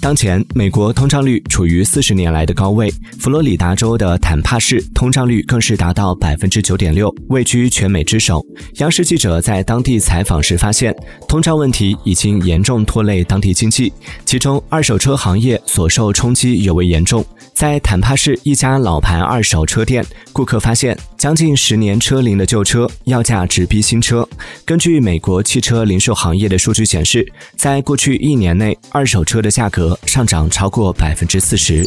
当前，美国通胀率处于四十年来的高位，佛罗里达州的坦帕市通胀率更是达到百分之九点六，位居全美之首。央视记者在当地采访时发现，通胀问题已经严重拖累当地经济，其中二手车行业所受冲击尤为严重。在坦帕市一家老牌二手车店，顾客发现将近十年车龄的旧车要价直逼新车。根据美国汽车零售行业的数据显示，在过去一年内，二手车的价格上涨超过百分之四十。